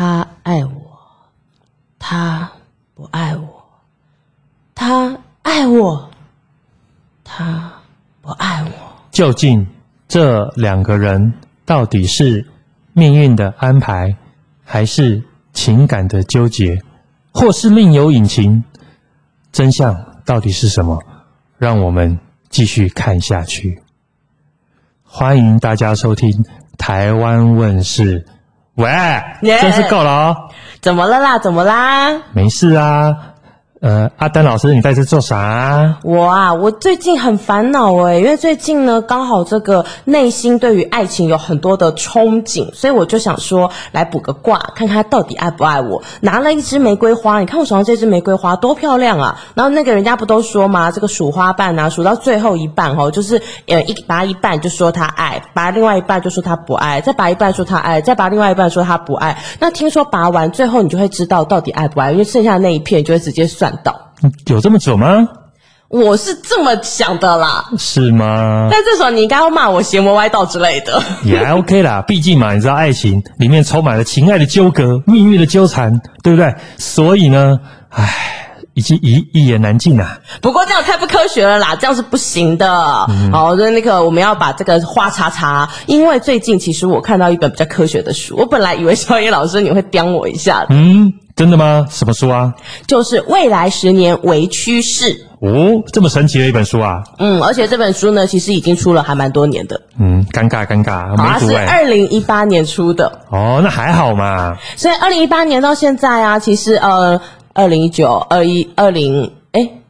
他爱我，他不爱我；他爱我，他不爱我。究竟这两个人到底是命运的安排，还是情感的纠结，或是另有隐情？真相到底是什么？让我们继续看下去。欢迎大家收听《台湾问事》。喂真是够了哦！怎么了啦？怎么啦？没事啊。呃，阿丹老师，你在这做啥？我啊，我最近很烦恼诶，因为最近呢，刚好这个内心对于爱情有很多的憧憬，所以我就想说来卜个卦，看看他到底爱不爱我。拿了一支玫瑰花，你看我手上这支玫瑰花多漂亮啊！然后那个人家不都说吗？这个数花瓣啊，数到最后一半哦，就是呃一拔一半就说他爱，拔另外一半就说他不爱，再拔一半说他爱，再拔另外一半说他不爱。那听说拔完最后你就会知道到底爱不爱，因为剩下的那一片就会直接算。有这么久吗？我是这么想的啦。是吗？但这时候你应该要骂我邪魔歪道之类的。也还 OK 啦，毕竟嘛，你知道爱情里面充满了情爱的纠葛、命运的纠缠，对不对？所以呢，唉，已经一一言难尽啊。不过这样太不科学了啦，这样是不行的。嗯、好，那那个我们要把这个花叉叉，因为最近其实我看到一本比较科学的书，我本来以为小野老师你会刁我一下的。嗯。真的吗？什么书啊？就是未来十年为趋势哦，这么神奇的一本书啊！嗯，而且这本书呢，其实已经出了还蛮多年的。嗯，尴尬尴尬，它是二零一八年出的。哦，那还好嘛。所以二零一八年到现在啊，其实呃，二零一九、二一、二零，哎。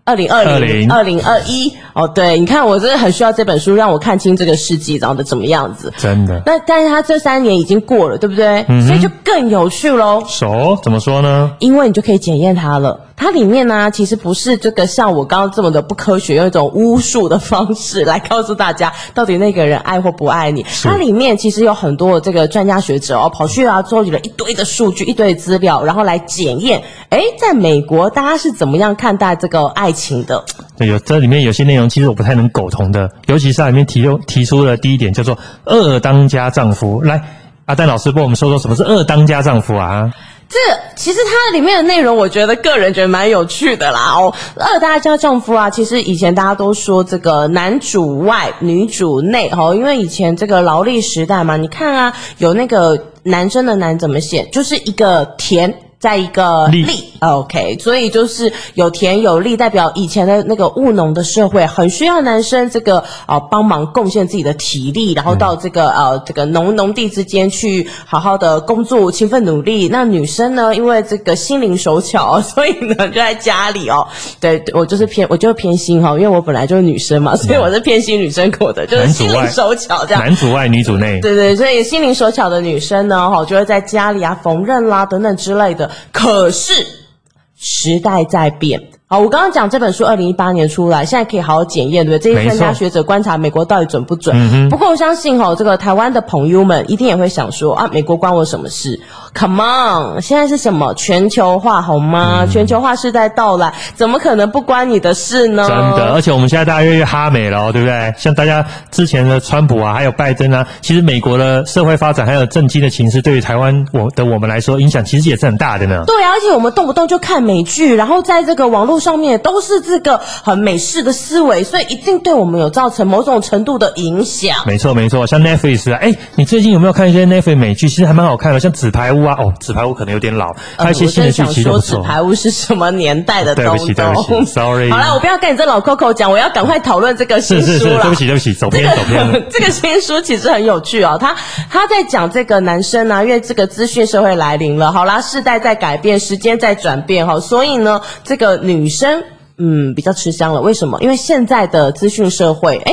二零二零二零二一哦，对，你看我真的很需要这本书，让我看清这个世纪长得怎么样子。真的。那但是他这三年已经过了，对不对？嗯。所以就更有趣喽。熟？怎么说呢？因为你就可以检验它了。它里面呢、啊，其实不是这个像我刚刚这么的不科学，用一种巫术的方式来告诉大家到底那个人爱或不爱你。它里面其实有很多这个专家学者哦，跑去啊，收集了一堆的数据、一堆的资料，然后来检验。诶，在美国大家是怎么样看待这个爱情的？对，有这里面有些内容其实我不太能苟同的，尤其是里面提提出了第一点叫做二当家丈夫。来，阿丹老师帮我们说说什么是二当家丈夫啊？这其实它里面的内容，我觉得个人觉得蛮有趣的啦。哦，二大家丈夫啊，其实以前大家都说这个男主外女主内，哦，因为以前这个劳力时代嘛，你看啊，有那个男生的男怎么写，就是一个田。在一个力，OK，所以就是有田有力，代表以前的那个务农的社会很需要男生这个啊、呃、帮忙贡献自己的体力，然后到这个呃这个农农地之间去好好的工作，勤奋努力。那女生呢，因为这个心灵手巧，所以呢就在家里哦。对，我就是偏，我就偏心哈，因为我本来就是女生嘛，所以我是偏心女生过的，就是心灵手巧这样。男主外女主内。对对，所以心灵手巧的女生呢，哈，就会在家里啊缝纫啦等等之类的。可是时代在变，好，我刚刚讲这本书二零一八年出来，现在可以好好检验，对不对？这些专家学者观察美国到底准不准？嗯、不过我相信哈，这个台湾的朋友们一定也会想说啊，美国关我什么事？Come on，现在是什么全球化好吗？嗯、全球化时代到来，怎么可能不关你的事呢？真的，而且我们现在大家越来越哈美了，对不对？像大家之前的川普啊，还有拜登啊，其实美国的社会发展还有政经的情势，对于台湾我的我们来说，影响其实也是很大的呢。对啊，而且我们动不动就看美剧，然后在这个网络上面都是这个很美式的思维，所以一定对我们有造成某种程度的影响。没错没错，像 Netflix 啊，哎，你最近有没有看一些 Netflix 美剧？其实还蛮好看的，像《纸牌屋》啊，哦，《纸牌屋》可能有点老，还有一些新的剧情都不错。纸牌屋是什么年代的东东？对不起，对不起，sorry。好了，我不要跟你这老 Coco 讲，我要赶快讨论这个新书了。是是是，对不起，对不起，走偏，这个、走偏。这个新书其实很有趣哦，他他在讲这个男生啊，因为这个资讯社会来临了，好啦，世代在改变，时间在转变哈，所以呢，这个女女生嗯比较吃香了。为什么？因为现在的资讯社会，诶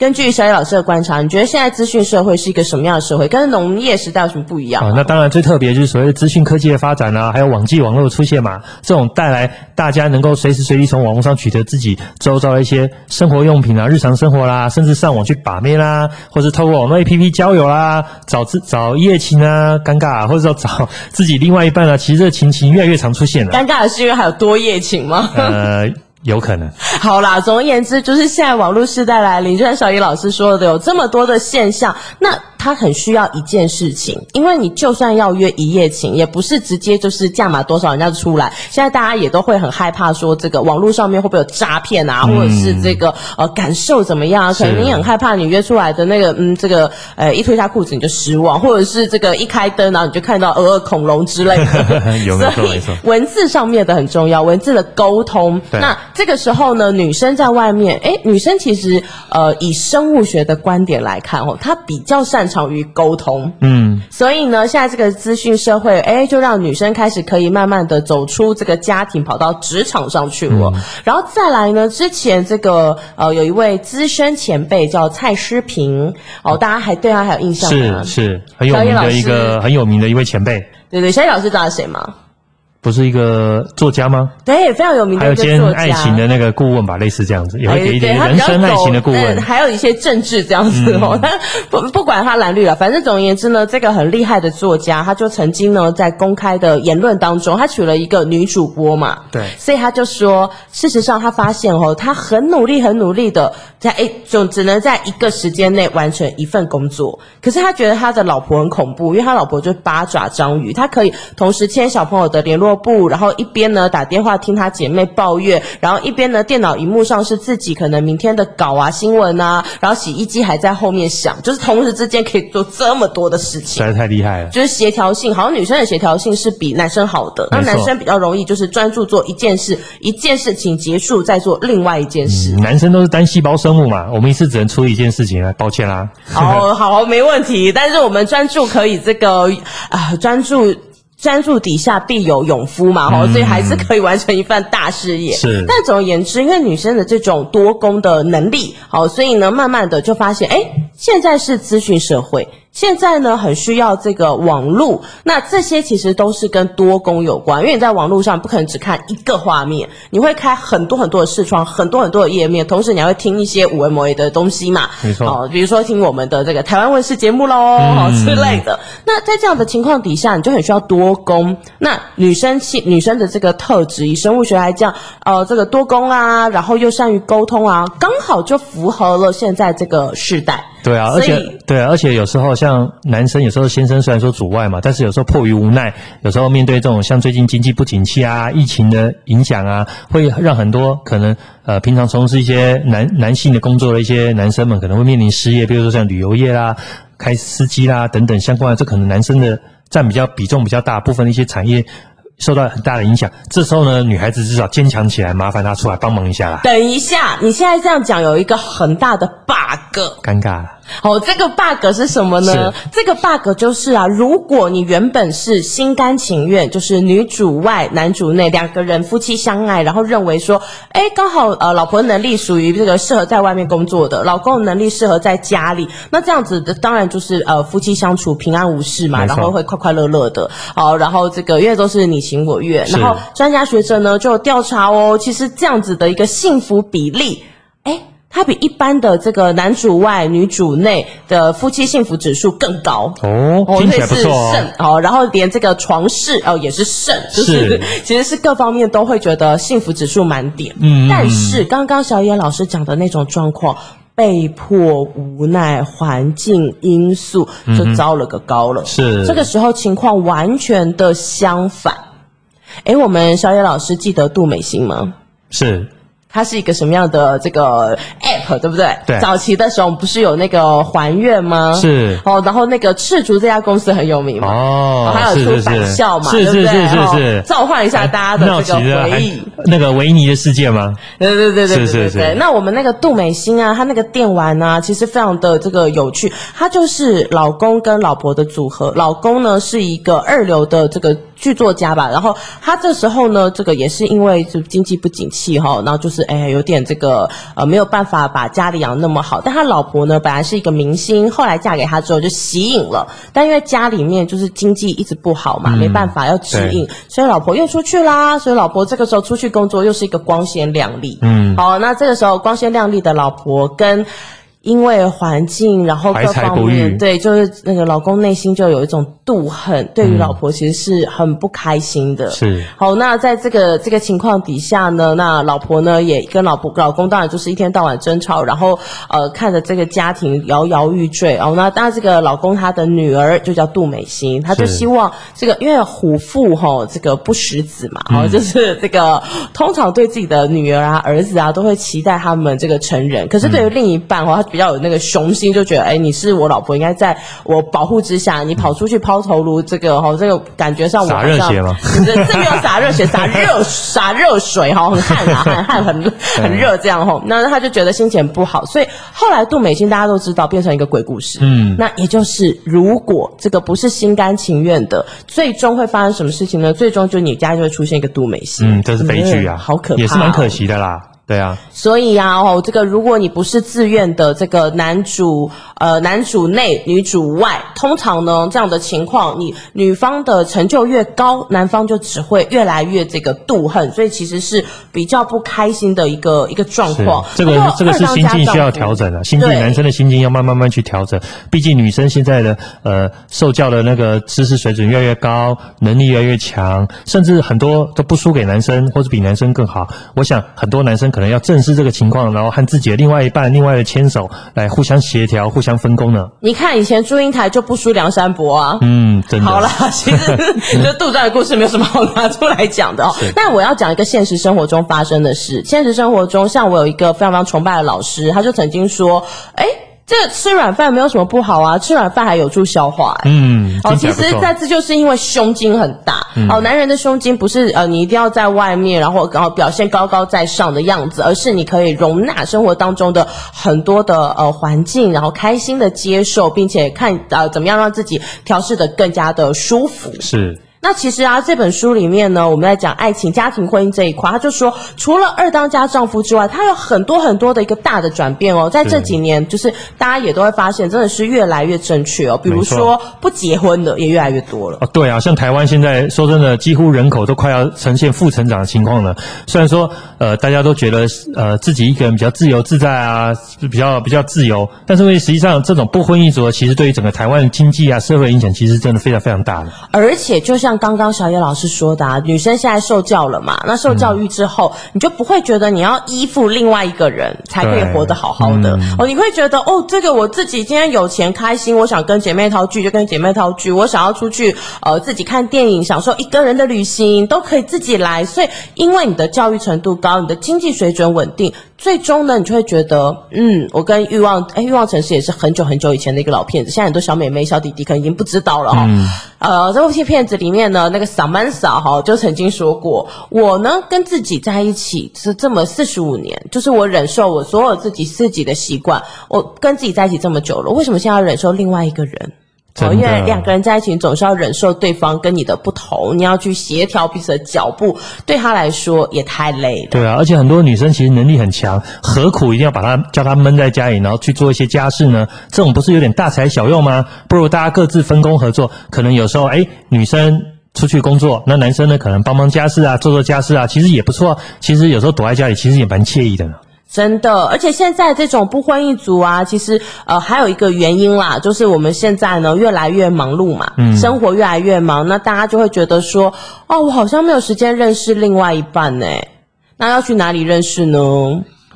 根据小野老师的观察，你觉得现在资讯社会是一个什么样的社会？跟农业时代有什么不一样？啊，那当然最特别就是所谓的资讯科技的发展啊，还有网际网络的出现嘛，这种带来大家能够随时随地从网络上取得自己周遭的一些生活用品啊、日常生活啦，甚至上网去把妹啦，或是透过网络 APP 交友啦，找自找一夜情啊，尴尬啊，或者说找自己另外一半啊，其实这个情形越来越常出现了。尴尬的是因为还有多夜情吗？呃。有可能。好啦，总而言之，就是现在网络时代来临，就像小雨老师说的，有这么多的现象，那。他很需要一件事情，因为你就算要约一夜情，也不是直接就是价码多少人家就出来。现在大家也都会很害怕说，这个网络上面会不会有诈骗啊，嗯、或者是这个呃感受怎么样啊？可能你很害怕你约出来的那个嗯，这个呃一脱下裤子你就失望，或者是这个一开灯然后你就看到鹅儿恐龙之类的。有没错。文字上面的很重要，文字的沟通。那这个时候呢，女生在外面，哎，女生其实呃以生物学的观点来看哦，她比较擅长于沟通，嗯，所以呢，现在这个资讯社会，哎，就让女生开始可以慢慢的走出这个家庭，跑到职场上去了。嗯、然后再来呢，之前这个呃，有一位资深前辈叫蔡诗平，哦，大家还对他还有印象吗？是是，很有名的一个很有名的一位前辈。对对，小野老师知道是谁吗？不是一个作家吗？对，非常有名的一个作家。还有兼爱情的那个顾问吧，类似这样子，也会给一点人生爱情的顾问。还有一些政治这样子哦。不不管他蓝绿了，反正总而言之呢，这个很厉害的作家，他就曾经呢在公开的言论当中，他娶了一个女主播嘛。对。所以他就说，事实上他发现哦，他很努力很努力的在哎，就只能在一个时间内完成一份工作。可是他觉得他的老婆很恐怖，因为他老婆就是八爪章鱼，他可以同时牵小朋友的联络簿，然后一边呢打电话听她姐妹抱怨，然后一边呢电脑荧幕上是自己可能明天的稿啊、新闻啊，然后洗衣机还在后面响，就是同时之间可以做这么多的事情，实在太厉害了。就是协调性，好像女生的协调性是比男生好的，那男生比较容易就是专注做一件事，一件事情结束再做另外一件事。嗯，男生都是单细胞生物嘛，我们一次只能出一件事情啊，抱歉啦。哦，好，没问题，但是我们专注可以这个啊，专注。专注底下必有勇夫嘛，哈、嗯，所以还是可以完成一番大事业。是，但总而言之，因为女生的这种多功的能力，好，所以呢，慢慢的就发现，哎，现在是资讯社会。现在呢，很需要这个网络，那这些其实都是跟多工有关，因为你在网络上不可能只看一个画面，你会开很多很多的视窗，很多很多的页面，同时你还会听一些五维摩的东西嘛，没错，哦，比如说听我们的这个台湾卫视节目喽，之类的。那在这样的情况底下，你就很需要多工。那女生性女生的这个特质，以生物学来讲，呃，这个多工啊，然后又善于沟通啊，刚好就符合了现在这个时代。对啊，而且对啊，而且有时候像男生，有时候先生虽然说主外嘛，但是有时候迫于无奈，有时候面对这种像最近经济不景气啊、疫情的影响啊，会让很多可能呃平常从事一些男男性的工作的一些男生们可能会面临失业，比如说像旅游业啦、开司机啦等等相关的，这可能男生的占比较比重比较大部分的一些产业。受到很大的影响，这时候呢，女孩子至少坚强起来，麻烦她出来帮忙一下啦。等一下，你现在这样讲有一个很大的 bug，尴尬了。好，这个 bug 是什么呢？这个 bug 就是啊，如果你原本是心甘情愿，就是女主外男主内两个人夫妻相爱，然后认为说，哎，刚好呃，老婆的能力属于这个适合在外面工作的，老公的能力适合在家里，那这样子的当然就是呃夫妻相处平安无事嘛，然后会快快乐乐的。好，然后这个因为都是你情我愿，然后专家学者呢就有调查哦，其实这样子的一个幸福比例，哎。它比一般的这个男主外女主内的夫妻幸福指数更高哦，听起来不错哦。哦，然后连这个床事哦也是肾，就是，是其实是各方面都会觉得幸福指数满点。嗯，但是刚刚小野老师讲的那种状况，被迫无奈环境因素就糟了个高了。是这个时候情况完全的相反。诶，我们小野老师记得杜美心吗？是。它是一个什么样的这个 app，对不对？对。早期的时候，不是有那个还愿吗？是。哦，然后那个赤竹这家公司很有名嘛。哦。还有出返校嘛？是是是是是是。召唤一下大家的这个回忆。那个维尼的世界吗？对对对对对对对。那我们那个杜美心啊，她那个电玩啊，其实非常的这个有趣。她就是老公跟老婆的组合，老公呢是一个二流的这个。剧作家吧，然后他这时候呢，这个也是因为就经济不景气哈，然后就是哎有点这个呃没有办法把家里养那么好，但他老婆呢本来是一个明星，后来嫁给他之后就息影了，但因为家里面就是经济一直不好嘛，嗯、没办法要指引，所以老婆又出去啦，所以老婆这个时候出去工作又是一个光鲜亮丽，嗯，好，那这个时候光鲜亮丽的老婆跟。因为环境，然后各方面，对，就是那个老公内心就有一种妒恨，对于老婆其实是很不开心的。是、嗯。好，那在这个这个情况底下呢，那老婆呢也跟老婆老公当然就是一天到晚争吵，然后呃看着这个家庭摇摇欲坠。哦，那当然这个老公他的女儿就叫杜美心，他就希望这个因为虎父哈、哦、这个不识子嘛，哦、嗯，就是这个通常对自己的女儿啊儿子啊都会期待他们这个成人，可是对于另一半哈、哦。比较有那个雄心，就觉得哎，你是我老婆，应该在我保护之下。你跑出去抛头颅，这个哈，这个感觉上我好像洒热血吗？这这没有洒热血，洒热 洒热水哈，很汗啊，汗汗很很热这样哈。那他就觉得心情不好，所以后来杜美心大家都知道变成一个鬼故事。嗯，那也就是如果这个不是心甘情愿的，最终会发生什么事情呢？最终就你家就会出现一个杜美心。嗯，这是悲剧啊，好可怕，也是蛮可惜的啦。对啊，所以啊，哦，这个如果你不是自愿的，这个男主呃，男主内女主外，通常呢这样的情况，你女方的成就越高，男方就只会越来越这个妒恨，所以其实是比较不开心的一个一个状况。这个这个是心境需要调整的，心境男生的心境要慢慢慢去调整。毕竟女生现在的呃受教的那个知识水准越来越高，能力越来越强，甚至很多都不输给男生，或者比男生更好。我想很多男生可。可能要正视这个情况，然后和自己的另外一半、另外的牵手来互相协调、互相分工呢。你看，以前祝英台就不输梁山伯啊。嗯，真的。好了，其实就杜撰的故事没有什么好拿出来讲的哦。但我要讲一个现实生活中发生的事。现实生活中，像我有一个非常非常崇拜的老师，他就曾经说：“哎。”这吃软饭没有什么不好啊，吃软饭还有助消化。嗯，哦，其实在这就是因为胸襟很大。嗯、哦，男人的胸襟不是呃你一定要在外面，然后然后表现高高在上的样子，而是你可以容纳生活当中的很多的呃环境，然后开心的接受，并且看呃怎么样让自己调试的更加的舒服。是。那其实啊，这本书里面呢，我们在讲爱情、家庭、婚姻这一块，他就说，除了二当家丈夫之外，他有很多很多的一个大的转变哦。在这几年，就是大家也都会发现，真的是越来越正确哦。比如说，不结婚的也越来越多了。哦，对啊，像台湾现在说真的，几乎人口都快要呈现负成长的情况了。虽然说，呃，大家都觉得呃自己一个人比较自由自在啊，比较比较自由，但是因为实际上这种不婚一族，其实对于整个台湾的经济啊、社会影响，其实真的非常非常大的。而且就像。像刚刚小野老师说的，啊，女生现在受教了嘛？那受教育之后，嗯、你就不会觉得你要依附另外一个人才可以活得好好的、嗯、哦。你会觉得哦，这个我自己今天有钱开心，我想跟姐妹淘聚就跟姐妹淘聚，我想要出去呃自己看电影，享受一个人的旅行都可以自己来。所以，因为你的教育程度高，你的经济水准稳定。最终呢，你就会觉得，嗯，我跟欲望，哎，欲望城市也是很久很久以前的一个老片子，现在很多小妹妹、小弟弟可能已经不知道了哈。嗯、呃，这部片子里面呢，那个 Samantha 哈就曾经说过，我呢跟自己在一起是这么四十五年，就是我忍受我所有自己自己的习惯，我跟自己在一起这么久了，为什么现在要忍受另外一个人？哦，因为两个人在一起，总是要忍受对方跟你的不同，你要去协调彼此的脚步，对他来说也太累了。对啊，而且很多女生其实能力很强，何苦一定要把她叫她闷在家里，然后去做一些家事呢？这种不是有点大材小用吗？不如大家各自分工合作，可能有时候哎，女生出去工作，那男生呢可能帮帮家事啊，做做家事啊，其实也不错。其实有时候躲在家里，其实也蛮惬意的呢。真的，而且现在这种不婚一族啊，其实呃还有一个原因啦，就是我们现在呢越来越忙碌嘛，嗯，生活越来越忙，那大家就会觉得说，哦，我好像没有时间认识另外一半呢，那要去哪里认识呢？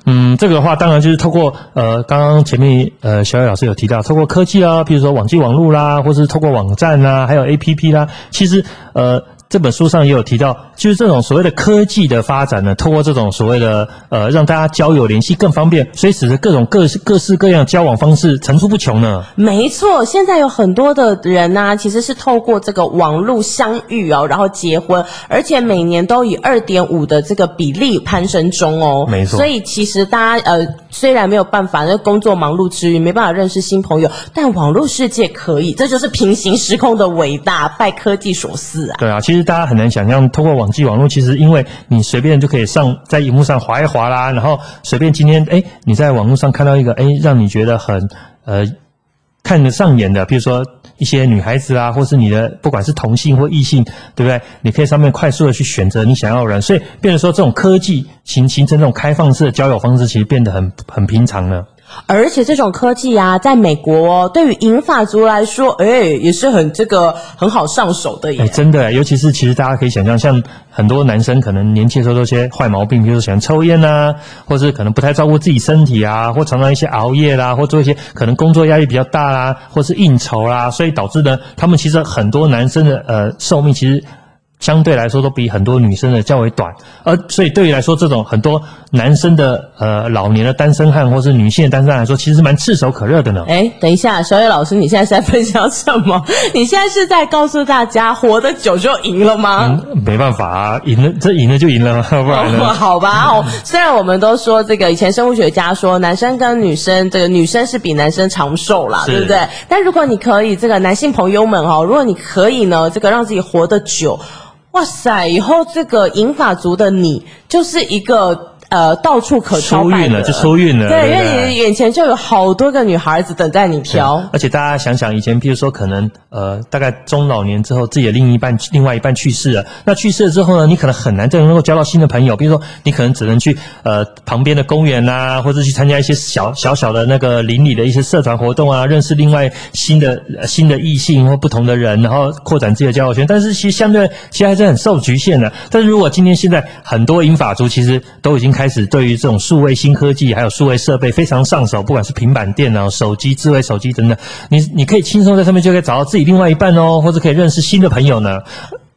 嗯，这个的话当然就是透过呃刚刚前面呃小野老师有提到，透过科技啊，比如说网际网络啦，或是透过网站啦，还有 APP 啦，其实呃这本书上也有提到。就是这种所谓的科技的发展呢，透过这种所谓的呃，让大家交友联系更方便，所以使得各种各式各式各样的交往方式层出不穷呢。没错，现在有很多的人呢、啊，其实是透过这个网络相遇哦，然后结婚，而且每年都以二点五的这个比例攀升中哦。没错，所以其实大家呃，虽然没有办法，那工作忙碌之余没办法认识新朋友，但网络世界可以，这就是平行时空的伟大，拜科技所赐啊。对啊，其实大家很难想象，通过网网际网络，其实因为你随便就可以上在荧幕上滑一滑啦，然后随便今天哎，你在网络上看到一个哎，让你觉得很呃看得上眼的，比如说一些女孩子啊，或是你的不管是同性或异性，对不对？你可以上面快速的去选择你想要的人，所以变得说这种科技形形成这种开放式的交友方式，其实变得很很平常了。而且这种科技啊，在美国哦，对于银发族来说，哎，也是很这个很好上手的耶。哎，真的，尤其是其实大家可以想象，像很多男生可能年轻的时候都有些坏毛病，比如说喜欢抽烟啊，或是可能不太照顾自己身体啊，或常常一些熬夜啦，或做一些可能工作压力比较大啦，或是应酬啦，所以导致呢，他们其实很多男生的呃寿命其实。相对来说都比很多女生的较为短，而所以对于来说，这种很多男生的呃老年的单身汉或是女性的单身汉来说，其实蛮炙手可热的呢。哎，等一下，小野老师，你现在是在分享什么？你现在是在告诉大家，活得久就赢了吗？嗯，没办法啊，赢了这赢了就赢了，不然呢？哦，好吧，哦，虽然我们都说这个以前生物学家说男生跟女生，这个女生是比男生长寿啦，对不对？但如果你可以，这个男性朋友们哦，如果你可以呢，这个让自己活得久。哇塞！以后这个银发族的你就是一个。呃，到处可挑，出运了就出运了，对，因为你眼前就有好多个女孩子等待你挑。而且大家想想，以前比如说可能呃，大概中老年之后，自己的另一半、另外一半去世了，那去世了之后呢，你可能很难再能够交到新的朋友。比如说，你可能只能去呃旁边的公园啊，或者去参加一些小小小的那个邻里的一些社团活动啊，认识另外新的、呃、新的异性或不同的人，然后扩展自己的交友圈。但是其实相对其实还是很受局限的。但是如果今天现在很多银发族其实都已经开开始对于这种数位新科技还有数位设备非常上手，不管是平板电脑、手机、智慧手机等等，你你可以轻松在上面就可以找到自己另外一半哦，或者可以认识新的朋友呢。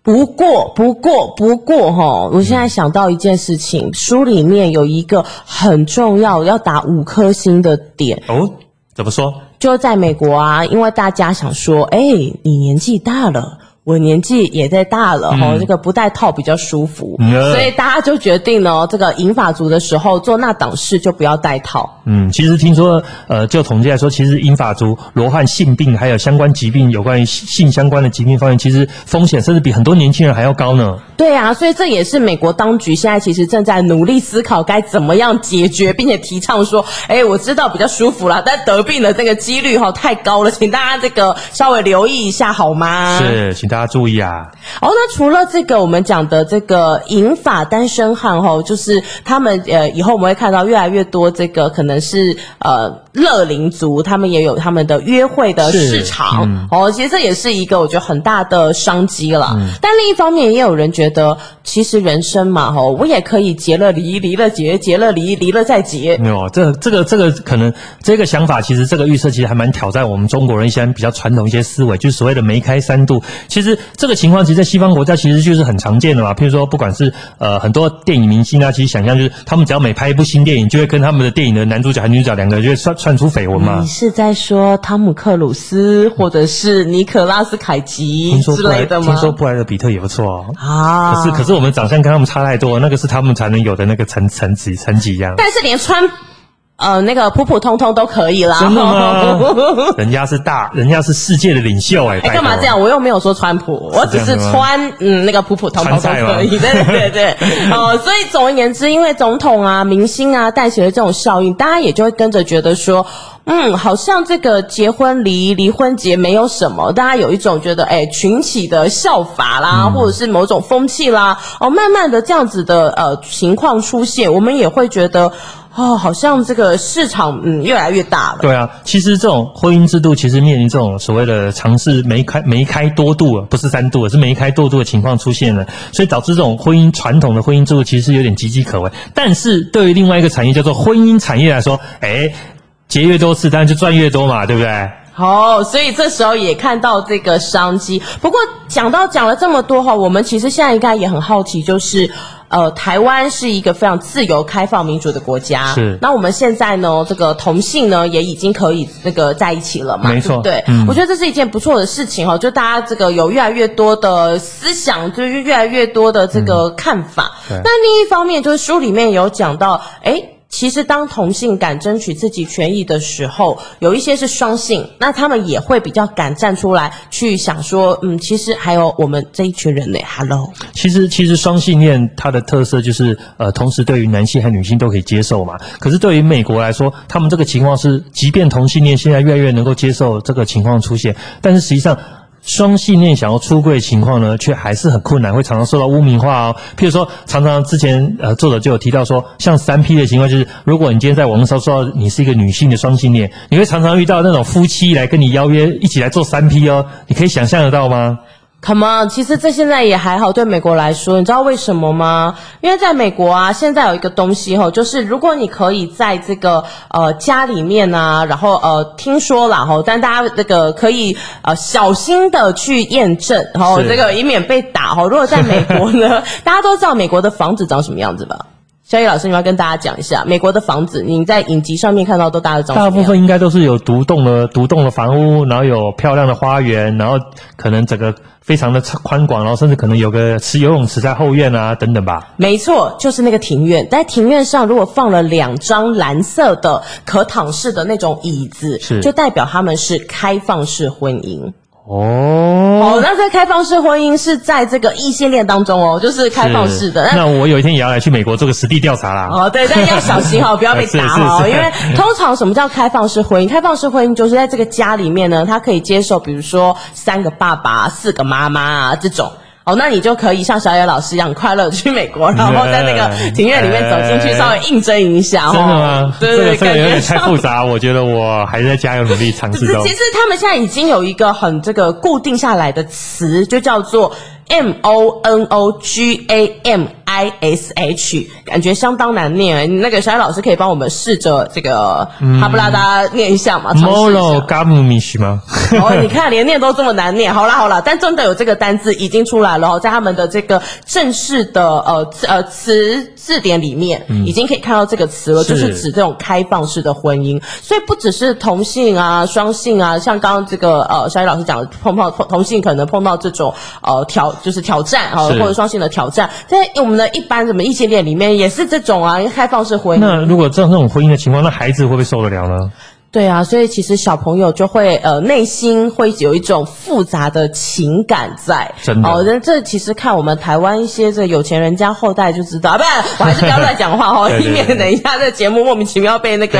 不过，不过，不过哈，我现在想到一件事情，书里面有一个很重要要打五颗星的点哦，怎么说？就在美国啊，因为大家想说，哎，你年纪大了。我年纪也在大了哈、嗯，这个不戴套比较舒服、嗯，所以大家就决定呢，这个银发族的时候做那档事就不要戴套。嗯，其实听说，呃，就统计来说，其实银发族罗汉性病还有相关疾病，有关于性相关的疾病方面，其实风险甚至比很多年轻人还要高呢。对啊，所以这也是美国当局现在其实正在努力思考该怎么样解决，并且提倡说，哎，我知道比较舒服啦，但得病的这个几率哈太高了，请大家这个稍微留意一下好吗？是，请大家。大家注意啊！哦，那除了这个，我们讲的这个银发单身汉吼，就是他们呃，以后我们会看到越来越多这个可能是呃乐龄族，他们也有他们的约会的市场。嗯、哦，其实这也是一个我觉得很大的商机了、嗯。但另一方面，也有人觉得，其实人生嘛，吼，我也可以结了离，离了结，结了离，离了再结。没有，这这个这个可能这个想法，其实这个预测其实还蛮挑战我们中国人一些比较传统一些思维，就是所谓的梅开三度。其实。这个情况，其实，在西方国家其实就是很常见的嘛。譬如说，不管是呃很多电影明星啊，其实想象就是他们只要每拍一部新电影，就会跟他们的电影的男主角和女主角两个人就会传传出绯闻吗。你是在说汤姆克鲁斯或者是尼可拉斯凯奇之类的吗？听说布莱德比特也不错哦。啊，可是可是我们长相跟他们差太多，那个是他们才能有的那个层层级层级一样。但是连穿。呃，那个普普通通都可以啦。真的吗？人家是大，人家是世界的领袖哎、欸。哎，干嘛这样？我又没有说川普，我只是穿嗯那个普普通通都可以。对对对 哦、呃，所以总而言之，因为总统啊、明星啊带起了这种效应，大家也就会跟着觉得说，嗯，好像这个结婚离离婚节没有什么，大家有一种觉得哎群起的效法啦、嗯，或者是某种风气啦，哦，慢慢的这样子的呃情况出现，我们也会觉得。哦，好像这个市场嗯越来越大了。对啊，其实这种婚姻制度其实面临这种所谓的尝试梅开梅开多度，不是三度，而是梅开多度的情况出现了，所以导致这种婚姻传统的婚姻制度其实有点岌岌可危。但是对于另外一个产业叫做婚姻产业来说，哎，结越多次当然就赚越多嘛，对不对？好，所以这时候也看到这个商机。不过讲到讲了这么多哈，我们其实现在应该也很好奇，就是。呃，台湾是一个非常自由、开放、民主的国家。是。那我们现在呢，这个同性呢，也已经可以那个在一起了嘛？没错。对，嗯、我觉得这是一件不错的事情哈，就大家这个有越来越多的思想，就是越来越多的这个看法。嗯、那另一方面，就是书里面有讲到，诶其实，当同性敢争取自己权益的时候，有一些是双性，那他们也会比较敢站出来去想说，嗯，其实还有我们这一群人呢。Hello，其实，其实双性恋它的特色就是，呃，同时对于男性和女性都可以接受嘛。可是对于美国来说，他们这个情况是，即便同性恋现在越来越能够接受这个情况出现，但是实际上。双性恋想要出柜情况呢，却还是很困难，会常常受到污名化哦。譬如说，常常之前呃作者就有提到说，像三 P 的情况，就是如果你今天在网络上说到你是一个女性的双性恋，你会常常遇到那种夫妻来跟你邀约一起来做三 P 哦，你可以想象得到吗？Come on，其实这现在也还好，对美国来说，你知道为什么吗？因为在美国啊，现在有一个东西吼，就是如果你可以在这个呃家里面啊，然后呃听说了吼，但大家那个可以呃小心的去验证，然后这个以免被打吼。如果在美国呢，大家都知道美国的房子长什么样子吧？小野老师，你要跟大家讲一下，美国的房子，你在影集上面看到都大概长什么样？大部分应该都是有独栋的独栋的房屋，然后有漂亮的花园，然后可能整个。非常的宽广，然后甚至可能有个池游泳池在后院啊，等等吧。没错，就是那个庭院。在庭院上，如果放了两张蓝色的可躺式的那种椅子，是就代表他们是开放式婚姻。哦，好，那在开放式婚姻是在这个异性恋当中哦，就是开放式的。那我有一天也要来去美国做个实地调查啦。哦，对，但要小心哈，不要被打哦。因为通常什么叫开放式婚姻？开放式婚姻就是在这个家里面呢，他可以接受，比如说三个爸爸、四个妈妈啊这种。哦，那你就可以像小野老师一样快乐去美国，然后在那个 庭院里面走进去，稍微应征一下。真的吗？对对对，这个有点太复杂，我觉得我还在加油努力尝试中。其实他们现在已经有一个很这个固定下来的词，就叫做 M O N O G A M。I S H 感觉相当难念，那个小艾老师可以帮我们试着这个哈布拉达念一下吗？Monogamous 吗？哦，你看连念都这么难念，好啦好啦，但真的有这个单字已经出来了，在他们的这个正式的呃呃词字典里面，已经可以看到这个词了，就是指这种开放式的婚姻。所以不只是同性啊、双性啊，像刚刚这个呃小艾老师讲的碰到同性可能碰到这种呃挑就是挑战啊，或者双性的挑战，在我们。的一般什么异性恋里面也是这种啊，开放式婚姻。那如果这样这种婚姻的情况，那孩子会不会受得了呢？对啊，所以其实小朋友就会呃内心会有一种复杂的情感在。真的。哦，那这其实看我们台湾一些这有钱人家后代就知道。啊，不然我还是不要乱讲话哦，以免等一下这个节目莫名其妙被那个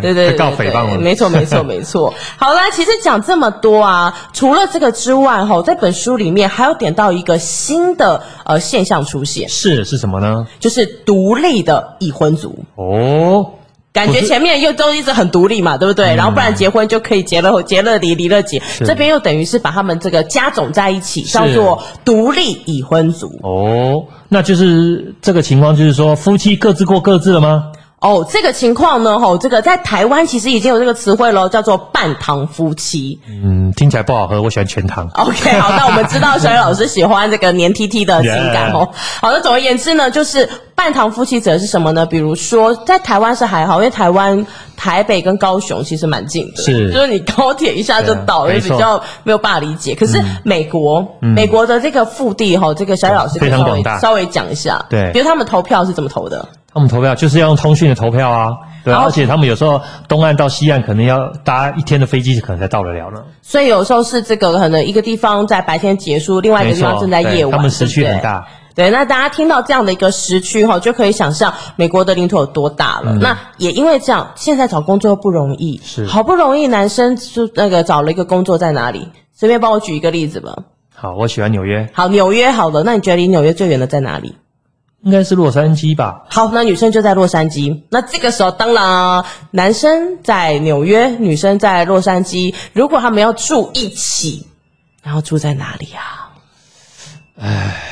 对对对，告诽谤了。没错没错 没错。好啦，其实讲这么多啊，除了这个之外，哈，在本书里面还有点到一个新的呃现象出现。是是什么呢？就是独立的已婚族。哦。感觉前面又都一直很独立嘛，对不对？嗯、然后不然结婚就可以结了结了离，离了结。这边又等于是把他们这个加总在一起，叫做独立已婚族。哦，那就是这个情况，就是说夫妻各自过各自了吗？哦，这个情况呢，吼，这个在台湾其实已经有这个词汇了，叫做半糖夫妻。嗯，听起来不好喝，我喜欢全糖。OK，好，那我们知道小雨老师喜欢这个黏 T T 的情感哦。好，那总而言之呢，就是半糖夫妻者是什么呢？比如说在台湾是还好，因为台湾台北跟高雄其实蛮近的，是，就是你高铁一下就到，也比较没有办法理解。可是美国，嗯、美国的这个腹地哈，这个小雨老师可以稍微稍微讲一下，对，比如他们投票是怎么投的？他们投票就是要用通讯的投票啊，对啊，而且他们有时候东岸到西岸可能要搭一天的飞机，可能才到得了呢。所以有时候是这个可能一个地方在白天结束，另外一个地方正在夜晚，他们时区很大。对，那大家听到这样的一个时区哈，就可以想象美国的领土有多大了。嗯、那也因为这样，现在找工作又不容易，是好不容易男生就那个找了一个工作在哪里？随便帮我举一个例子吧。好，我喜欢纽约。好，纽约好了，那你觉得离纽约最远的在哪里？应该是洛杉矶吧。好，那女生就在洛杉矶。那这个时候，当然，男生在纽约，女生在洛杉矶。如果他们要住一起，然后住在哪里啊？唉，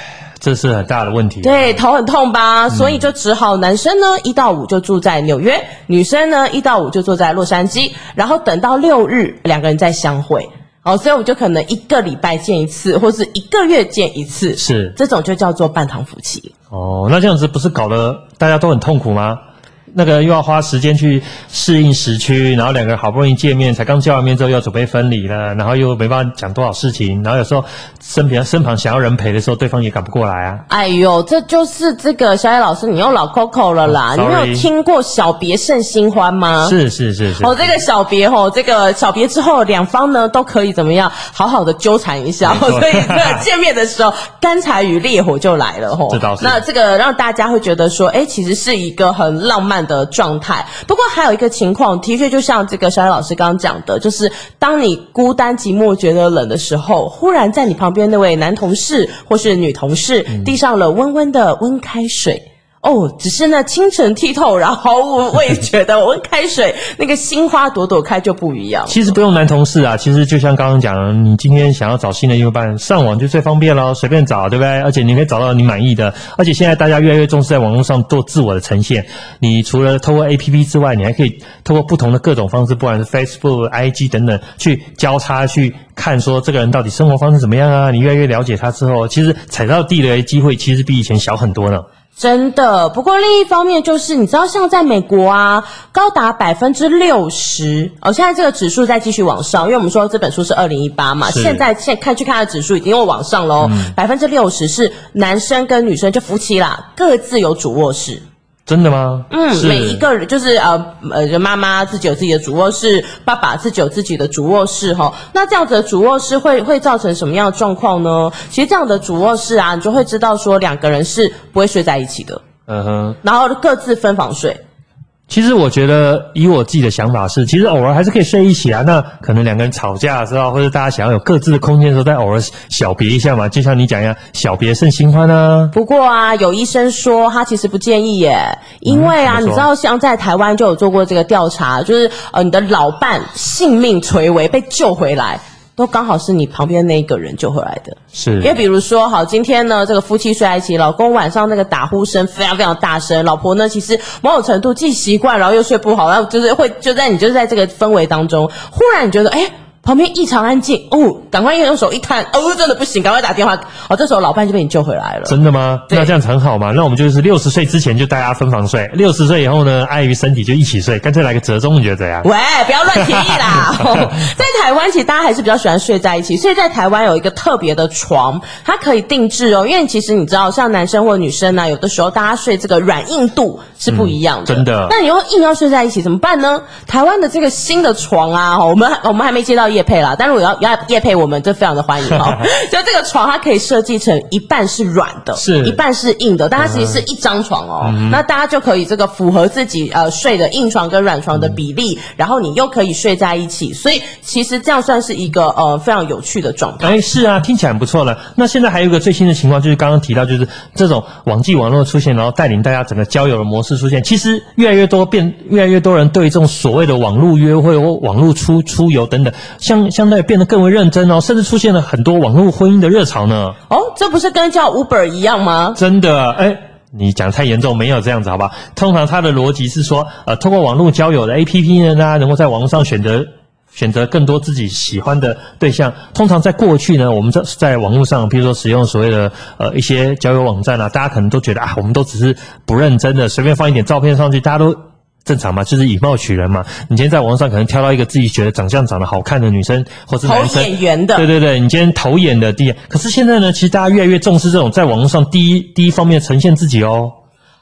这是很大的问题。对，头很痛吧？嗯、所以就只好男生呢一到五就住在纽约，女生呢一到五就住在洛杉矶，然后等到六日两个人再相会。哦，所以我们就可能一个礼拜见一次，或是一个月见一次。是，这种就叫做半糖夫妻。哦，那这样子不是搞得大家都很痛苦吗？那个又要花时间去适应时区，然后两个人好不容易见面，才刚见完面之后又要准备分离了，然后又没办法讲多少事情，然后有时候身边身旁想要人陪的时候，对方也赶不过来啊。哎呦，这就是这个小野老师，你又老 Coco 了啦！哦、你没有听过小别胜新欢吗？是是是是。哦，这个小别哦，这个小别之后，两方呢都可以怎么样，好好的纠缠一下。所以这个 见面的时候，干柴与烈火就来了吼。这倒是。那这个让大家会觉得说，哎，其实是一个很浪漫的状态，不过还有一个情况，的确就像这个小野老师刚刚讲的，就是当你孤单寂寞觉得冷的时候，忽然在你旁边那位男同事或是女同事递上了温温的温开水。哦，只是那清晨剔透，然后毫无味觉的温开水，那个心花朵朵开就不一样。其实不用男同事啊，其实就像刚刚讲，你今天想要找新的另一半，上网就最方便咯，随便找，对不对？而且你可以找到你满意的。而且现在大家越来越重视在网络上做自我的呈现。你除了透过 APP 之外，你还可以透过不同的各种方式，不管是 Facebook、IG 等等，去交叉去看说这个人到底生活方式怎么样啊。你越来越了解他之后，其实踩到地雷的机会其实比以前小很多呢。真的，不过另一方面就是，你知道，像在美国啊，高达百分之六十哦，现在这个指数在继续往上，因为我们说这本书是二零一八嘛，现在现看去看的指数已经又往上喽，百分之六十是男生跟女生就夫妻啦，各自有主卧室。真的吗？嗯，每一个人就是呃呃，妈妈自己有自己的主卧室，爸爸自己有自己的主卧室哈。那这样子的主卧室会会造成什么样的状况呢？其实这样的主卧室啊，你就会知道说两个人是不会睡在一起的。嗯哼，然后各自分房睡。其实我觉得，以我自己的想法是，其实偶尔还是可以睡一起啊。那可能两个人吵架的时候，或者大家想要有各自的空间的时候，再偶尔小别一下嘛。就像你讲一样，小别胜新欢啊。不过啊，有医生说他其实不建议耶，因为啊，嗯、你知道像在台湾就有做过这个调查，就是呃，你的老伴性命垂危被救回来。都刚好是你旁边那一个人救回来的，是。因为比如说，好，今天呢，这个夫妻睡在一起，老公晚上那个打呼声非常非常大声，老婆呢，其实某种程度既习惯，然后又睡不好，然后就是会就在你就是在这个氛围当中，忽然你觉得，哎。旁边异常安静哦，赶快用手一看哦，真的不行，赶快打电话哦。这时候老伴就被你救回来了。真的吗？那这样子很好嘛。那我们就是六十岁之前就大家分房睡，六十岁以后呢，碍于身体就一起睡，干脆来个折中，你觉得怎样？喂，不要乱提议啦！哦、在台湾，其实大家还是比较喜欢睡在一起，所以在台湾有一个特别的床，它可以定制哦。因为其实你知道，像男生或女生呢、啊，有的时候大家睡这个软硬度是不一样的。嗯、真的。那你又硬要睡在一起怎么办呢？台湾的这个新的床啊，我们我们还没接到业配啦，但是我要。要叶配我们，这非常的欢迎哈、哦。就这个床，它可以设计成一半是软的，是一半是硬的，但它其实是一张床哦。嗯、那大家就可以这个符合自己呃睡的硬床跟软床的比例，嗯、然后你又可以睡在一起，所以其实这样算是一个呃非常有趣的状态。哎，是啊，听起来很不错了。那现在还有一个最新的情况，就是刚刚提到，就是这种网际网络出现，然后带领大家整个交友的模式出现。其实越来越多变，越来越多人对这种所谓的网络约会或网络出出游等等，相相对变得。更为认真哦，甚至出现了很多网络婚姻的热潮呢。哦，这不是跟叫 Uber 一样吗？真的，哎，你讲太严重，没有这样子，好吧？通常它的逻辑是说，呃，通过网络交友的 APP 呢，大家能够在网络上选择选择更多自己喜欢的对象。通常在过去呢，我们在在网络上，比如说使用所谓的呃一些交友网站啊，大家可能都觉得啊，我们都只是不认真的，随便放一点照片上去，大家都。正常嘛，就是以貌取人嘛。你今天在网上可能挑到一个自己觉得长相长得好看的女生，或是男生，投眼缘的。对对对，你今天投眼的第一。可是现在呢，其实大家越来越重视这种在网络上第一第一方面呈现自己哦。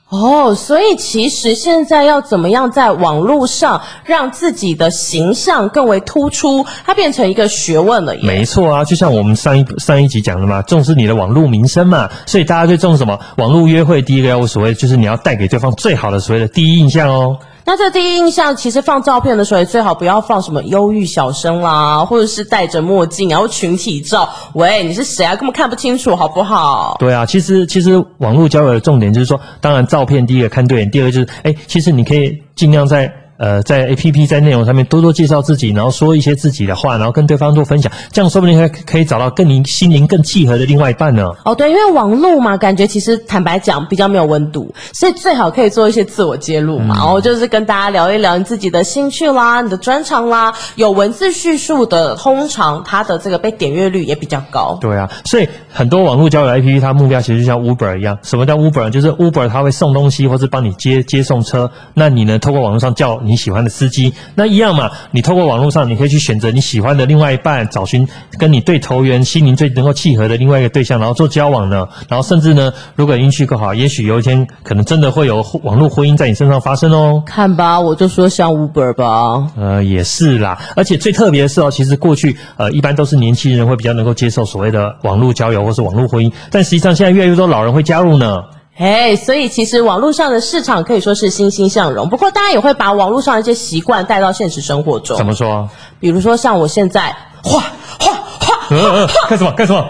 哦，所以其实现在要怎么样在网络上让自己的形象更为突出，它变成一个学问了。没错啊，就像我们上一上一集讲的嘛，重视你的网络名声嘛。所以大家最重视什么？网络约会第一个要无所谓就是你要带给对方最好的所谓的第一印象哦。那这第一印象，其实放照片的时候也最好不要放什么忧郁小生啦，或者是戴着墨镜，然后群体照。喂，你是谁啊？根本看不清楚，好不好？对啊，其实其实网络交友的重点就是说，当然照片第一个看对眼，第二个就是，哎，其实你可以尽量在呃在 APP 在内容上面多多介绍自己，然后说一些自己的话，然后跟对方做分享，这样说不定还可以找到跟您心灵更契合的另外一半呢。哦，对，因为网络嘛，感觉其实坦白讲比较没有温度，所以最好可以做一些自我揭露嘛，然后、嗯哦、就是跟大家聊一聊你自己的兴趣啦、你的专长啦，有文字叙述的，通常它的这个被点阅率也比较高。对啊，所以很多网络交友 APP 它目标其实就像 Uber 一样，什么叫 Uber？就是 Uber 它会送东西或是帮你接接送车，那你呢透过网络上叫你喜欢的司机，那一样嘛，你透过网络上你可以去选择你喜欢的另外一半，找寻跟你对投缘、心灵最能够契合的另外一个对象，然后做交往呢，然后甚至呢，如果运气够好，也许有一天可能真的会有网络婚姻在你身上发生哦。看吧，我就说像 Uber 吧。呃，也是啦，而且最特别的是哦，其实过去呃一般都是年轻人会比较能够接受所谓的网络交友或是网络婚姻，但实际上现在越来越多老人会加入呢。嘿，所以其实网络上的市场可以说是欣欣向荣，不过大家也会把网络上的一些习惯带到现实生活中。怎么说？比如说像我现在画画画，呃，干什么干什么？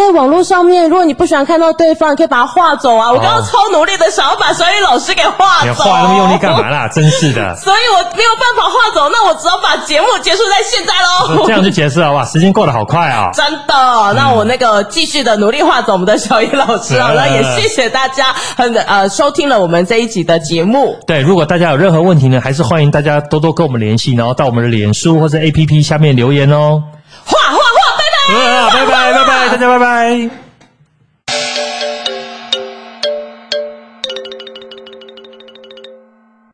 在网络上面，如果你不喜欢看到对方，你可以把它画走啊！我刚刚超努力的想要把小雨老师给画走，你画那么用力干嘛啦？真是的！所以我没有办法画走，那我只好把节目结束在现在喽。这样就结束了哇！时间过得好快啊！真的，那我那个继续的努力画走我们的小雨老师啊！那也谢谢大家很呃收听了我们这一集的节目。对，如果大家有任何问题呢，还是欢迎大家多多跟我们联系，然后到我们的脸书或者 APP 下面留言哦。画画啊，拜拜拜拜，大家拜拜。